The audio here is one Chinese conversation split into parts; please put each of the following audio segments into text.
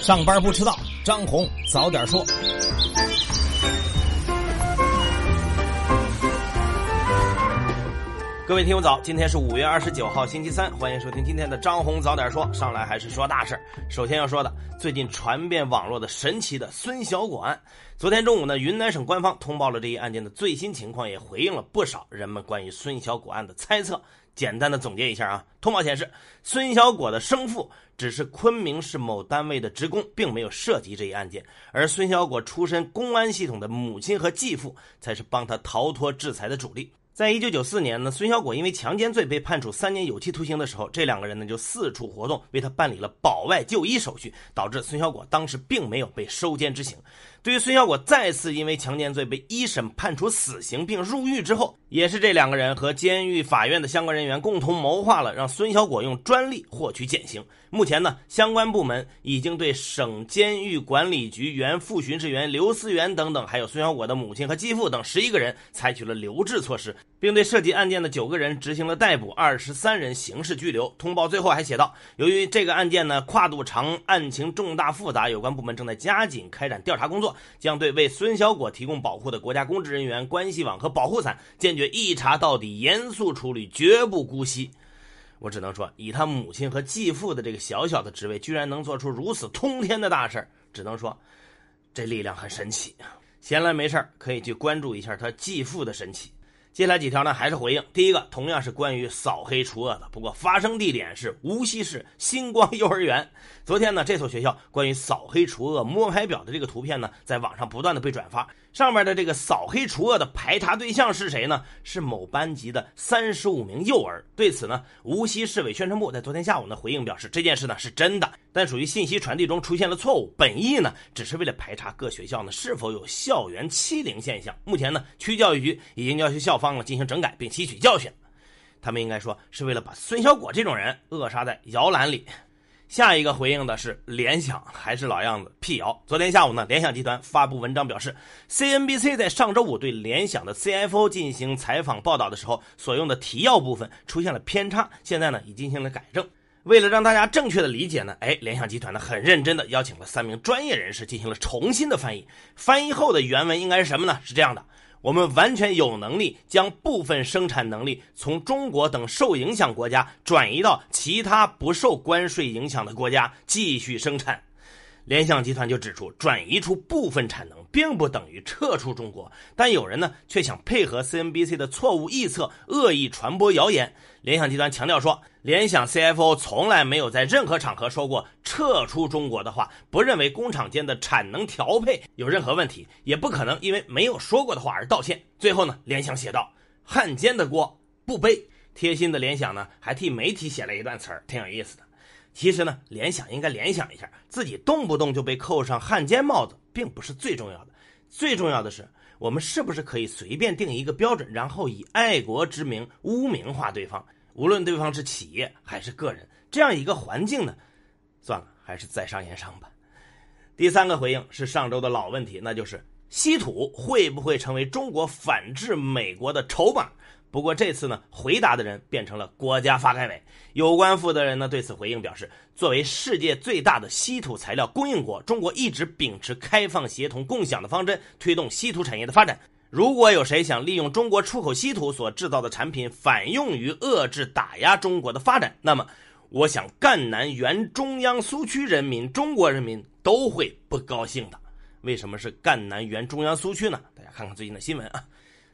上班不迟到，张红早点说。各位听友早，今天是五月二十九号，星期三，欢迎收听今天的张红早点说。上来还是说大事首先要说的，最近传遍网络的神奇的孙小果案。昨天中午呢，云南省官方通报了这一案件的最新情况，也回应了不少人们关于孙小果案的猜测。简单的总结一下啊，通报显示，孙小果的生父只是昆明市某单位的职工，并没有涉及这一案件；而孙小果出身公安系统的母亲和继父，才是帮他逃脱制裁的主力。在一九九四年呢，孙小果因为强奸罪被判处三年有期徒刑的时候，这两个人呢就四处活动，为他办理了保外就医手续，导致孙小果当时并没有被收监执行。对于孙小果再次因为强奸罪被一审判处死刑并入狱之后，也是这两个人和监狱法院的相关人员共同谋划了让孙小果用专利获取减刑。目前呢，相关部门已经对省监狱管理局原副巡视员刘思源等等，还有孙小果的母亲和继父等十一个人采取了留置措施，并对涉及案件的九个人执行了逮捕，二十三人刑事拘留。通报最后还写道，由于这个案件呢跨度长，案情重大复杂，有关部门正在加紧开展调查工作。将对为孙小果提供保护的国家公职人员关系网和保护伞坚决一查到底，严肃处理，绝不姑息。我只能说，以他母亲和继父的这个小小的职位，居然能做出如此通天的大事儿只能说，这力量很神奇。闲来没事儿可以去关注一下他继父的神奇。接下来几条呢，还是回应。第一个同样是关于扫黑除恶的，不过发生地点是无锡市星光幼儿园。昨天呢，这所学校关于扫黑除恶摸排表的这个图片呢，在网上不断的被转发。上面的这个扫黑除恶的排查对象是谁呢？是某班级的三十五名幼儿。对此呢，无锡市委宣传部在昨天下午呢回应表示，这件事呢是真的，但属于信息传递中出现了错误，本意呢只是为了排查各学校呢是否有校园欺凌现象。目前呢，区教育局已经要求校方呢进行整改并吸取教训，他们应该说是为了把孙小果这种人扼杀在摇篮里。下一个回应的是联想，还是老样子辟谣。昨天下午呢，联想集团发布文章表示，CNBC 在上周五对联想的 CFO 进行采访报道的时候，所用的提要部分出现了偏差，现在呢已进行了改正。为了让大家正确的理解呢，哎，联想集团呢很认真的邀请了三名专业人士进行了重新的翻译。翻译后的原文应该是什么呢？是这样的。我们完全有能力将部分生产能力从中国等受影响国家转移到其他不受关税影响的国家继续生产。联想集团就指出，转移出部分产能并不等于撤出中国，但有人呢却想配合 CNBC 的错误预测，恶意传播谣言。联想集团强调说，联想 CFO 从来没有在任何场合说过撤出中国的话，不认为工厂间的产能调配有任何问题，也不可能因为没有说过的话而道歉。最后呢，联想写道：“汉奸的锅不背。”贴心的联想呢，还替媒体写了一段词儿，挺有意思的。其实呢，联想应该联想一下，自己动不动就被扣上汉奸帽子，并不是最重要的。最重要的是，我们是不是可以随便定一个标准，然后以爱国之名污名化对方？无论对方是企业还是个人，这样一个环境呢？算了，还是在商言商吧。第三个回应是上周的老问题，那就是稀土会不会成为中国反制美国的筹码？不过这次呢，回答的人变成了国家发改委有关负责人呢，对此回应表示，作为世界最大的稀土材料供应国，中国一直秉持开放、协同、共享的方针，推动稀土产业的发展。如果有谁想利用中国出口稀土所制造的产品反用于遏制、打压中国的发展，那么，我想赣南原中央苏区人民、中国人民都会不高兴的。为什么是赣南原中央苏区呢？大家看看最近的新闻啊。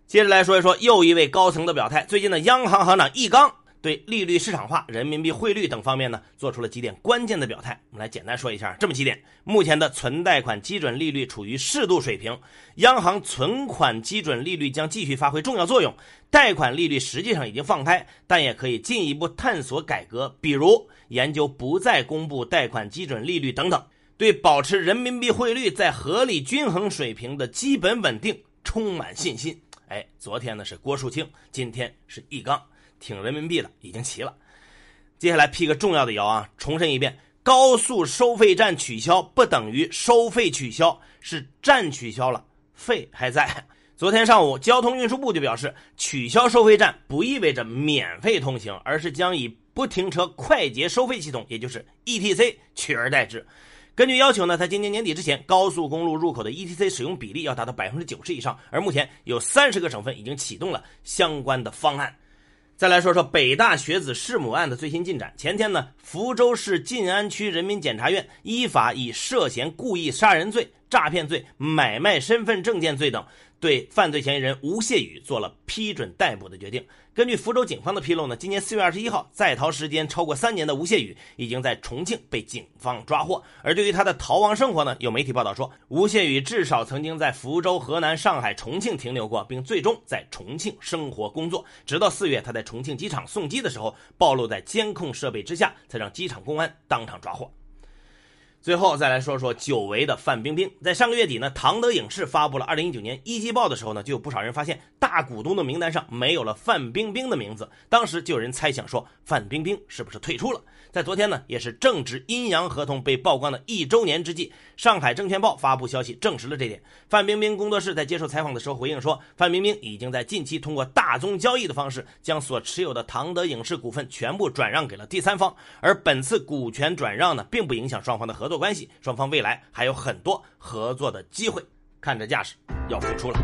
接着来说一说又一位高层的表态。最近呢，央行行长易纲对利率市场化、人民币汇率等方面呢，做出了几点关键的表态。我们来简单说一下这么几点：目前的存贷款基准利率处于适度水平，央行存款基准利率将继续发挥重要作用。贷款利率实际上已经放开，但也可以进一步探索改革，比如研究不再公布贷款基准利率等等，对保持人民币汇率在合理均衡水平的基本稳定充满信心。哎，昨天呢是郭树清，今天是易纲，挺人民币的已经齐了。接下来辟个重要的谣啊，重申一遍：高速收费站取消不等于收费取消，是站取消了，费还在。昨天上午，交通运输部就表示，取消收费站不意味着免费通行，而是将以不停车快捷收费系统，也就是 ETC 取而代之。根据要求呢，在今年年底之前，高速公路入口的 ETC 使用比例要达到百分之九十以上。而目前有三十个省份已经启动了相关的方案。再来说说北大学子弑母案的最新进展。前天呢，福州市晋安区人民检察院依法以涉嫌故意杀人罪、诈骗罪、买卖身份证件罪等。对犯罪嫌疑人吴谢宇做了批准逮捕的决定。根据福州警方的披露呢，今年四月二十一号，在逃时间超过三年的吴谢宇已经在重庆被警方抓获。而对于他的逃亡生活呢，有媒体报道说，吴谢宇至少曾经在福州、河南、上海、重庆停留过，并最终在重庆生活工作。直到四月，他在重庆机场送机的时候暴露在监控设备之下，才让机场公安当场抓获。最后再来说说久违的范冰冰。在上个月底呢，唐德影视发布了二零一九年一季报的时候呢，就有不少人发现大股东的名单上没有了范冰冰的名字。当时就有人猜想说，范冰冰是不是退出了？在昨天呢，也是正值阴阳合同被曝光的一周年之际，上海证券报发布消息证实了这点。范冰冰工作室在接受采访的时候回应说，范冰冰已经在近期通过大宗交易的方式，将所持有的唐德影视股份全部转让给了第三方。而本次股权转让呢，并不影响双方的合作关系，双方未来还有很多合作的机会。看这架势，要付出了。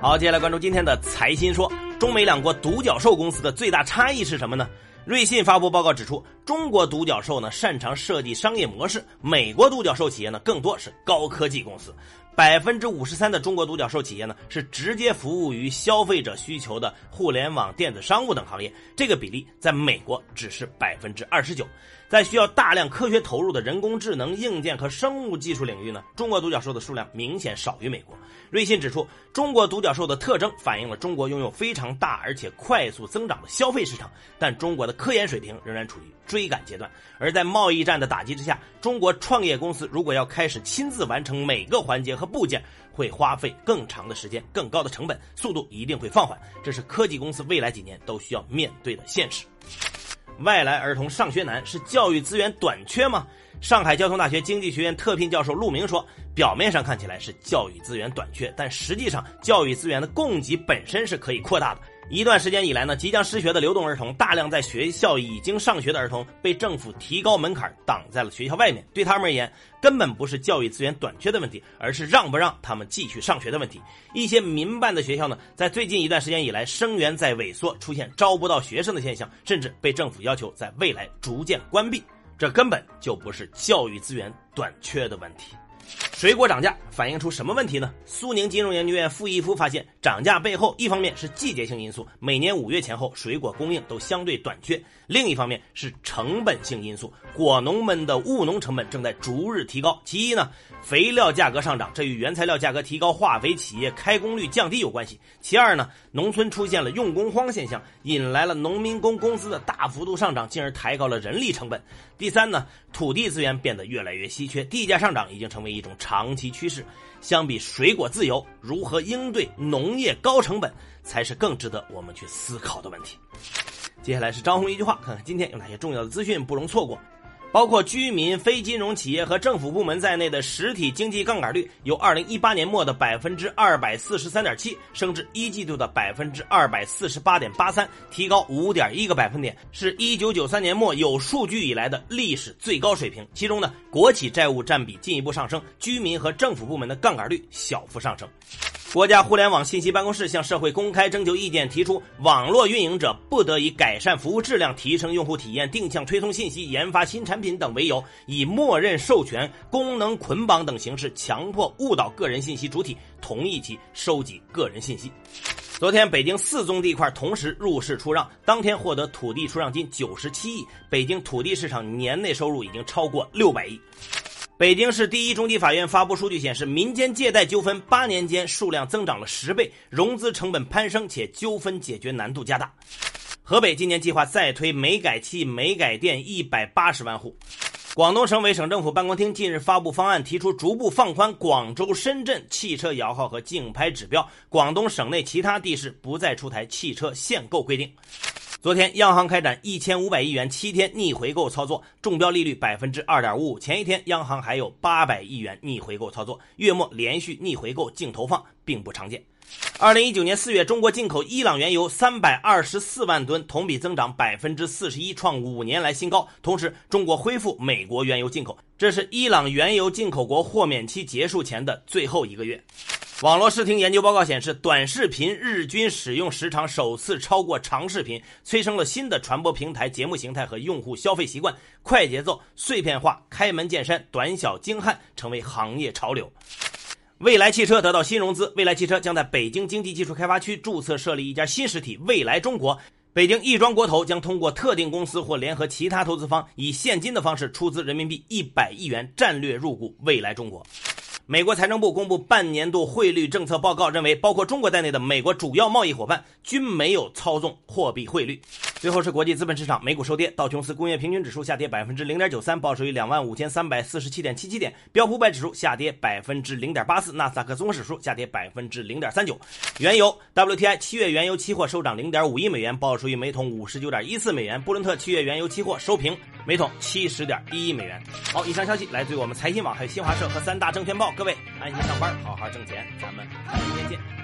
好，接下来关注今天的财新说。中美两国独角兽公司的最大差异是什么呢？瑞信发布报告指出，中国独角兽呢擅长设计商业模式，美国独角兽企业呢更多是高科技公司。百分之五十三的中国独角兽企业呢是直接服务于消费者需求的互联网、电子商务等行业，这个比例在美国只是百分之二十九。在需要大量科学投入的人工智能、硬件和生物技术领域呢，中国独角兽的数量明显少于美国。瑞信指出，中国独角兽的特征反映了中国拥有非常大而且快速增长的消费市场，但中国的科研水平仍然处于追赶阶段。而在贸易战的打击之下，中国创业公司如果要开始亲自完成每个环节和部件，会花费更长的时间、更高的成本，速度一定会放缓。这是科技公司未来几年都需要面对的现实。外来儿童上学难是教育资源短缺吗？上海交通大学经济学院特聘教授陆明说：“表面上看起来是教育资源短缺，但实际上教育资源的供给本身是可以扩大的。”一段时间以来呢，即将失学的流动儿童，大量在学校已经上学的儿童，被政府提高门槛挡在了学校外面。对他们而言，根本不是教育资源短缺的问题，而是让不让他们继续上学的问题。一些民办的学校呢，在最近一段时间以来，生源在萎缩，出现招不到学生的现象，甚至被政府要求在未来逐渐关闭。这根本就不是教育资源短缺的问题。水果涨价反映出什么问题呢？苏宁金融研究院傅一夫发现，涨价背后一方面是季节性因素，每年五月前后水果供应都相对短缺；另一方面是成本性因素，果农们的务农成本正在逐日提高。其一呢，肥料价格上涨，这与原材料价格提高、化肥企业开工率降低有关系；其二呢，农村出现了用工荒现象，引来了农民工工资的大幅度上涨，进而抬高了人力成本；第三呢，土地资源变得越来越稀缺，地价上涨已经成为一种长期趋势，相比水果自由，如何应对农业高成本，才是更值得我们去思考的问题。接下来是张红一句话，看看今天有哪些重要的资讯不容错过。包括居民、非金融企业和政府部门在内的实体经济杠杆率，由二零一八年末的百分之二百四十三点七升至一季度的百分之二百四十八点八三，提高五点一个百分点，是一九九三年末有数据以来的历史最高水平。其中呢，国企债务占比进一步上升，居民和政府部门的杠杆率小幅上升。国家互联网信息办公室向社会公开征求意见，提出网络运营者不得以改善服务质量、提升用户体验、定向推送信息、研发新产品等为由，以默认授权、功能捆绑等形式，强迫误导个人信息主体同意其收集个人信息。昨天，北京四宗地块同时入市出让，当天获得土地出让金九十七亿，北京土地市场年内收入已经超过六百亿。北京市第一中级法院发布数据显示，民间借贷纠纷八年间数量增长了十倍，融资成本攀升，且纠纷解决难度加大。河北今年计划再推煤改气、煤改电一百八十万户。广东省委省政府办公厅近日发布方案，提出逐步放宽广州、深圳汽车摇号和竞拍指标，广东省内其他地市不再出台汽车限购规定。昨天，央行开展一千五百亿元七天逆回购操作，中标利率百分之二点五五。前一天，央行还有八百亿元逆回购操作，月末连续逆回购净投放并不常见。二零一九年四月，中国进口伊朗原油三百二十四万吨，同比增长百分之四十一，创五年来新高。同时，中国恢复美国原油进口，这是伊朗原油进口国豁免期结束前的最后一个月。网络视听研究报告显示，短视频日均使用时长首次超过长视频，催生了新的传播平台、节目形态和用户消费习惯。快节奏、碎片化、开门见山、短小精悍，成为行业潮流。未来汽车得到新融资，未来汽车将在北京经济技术开发区注册设立一家新实体——未来中国。北京亦庄国投将通过特定公司或联合其他投资方，以现金的方式出资人民币一百亿元战略入股未来中国。美国财政部公布半年度汇率政策报告，认为包括中国在内的美国主要贸易伙伴均没有操纵货币汇率。最后是国际资本市场，美股收跌，道琼斯工业平均指数下跌百分之零点九三，报收于两万五千三百四十七点七七点；标普百指数下跌百分之零点八四，纳斯达克综合指数下跌百分之零点三九。原油 WTI 七月原油期货收涨零点五亿美元，报收于每桶五十九点一四美元；布伦特七月原油期货收平，每桶七十点一一美元。好，以上消息来自于我们财新网、还有新华社和三大证券报。各位安心上班，好好挣钱，咱们明天见。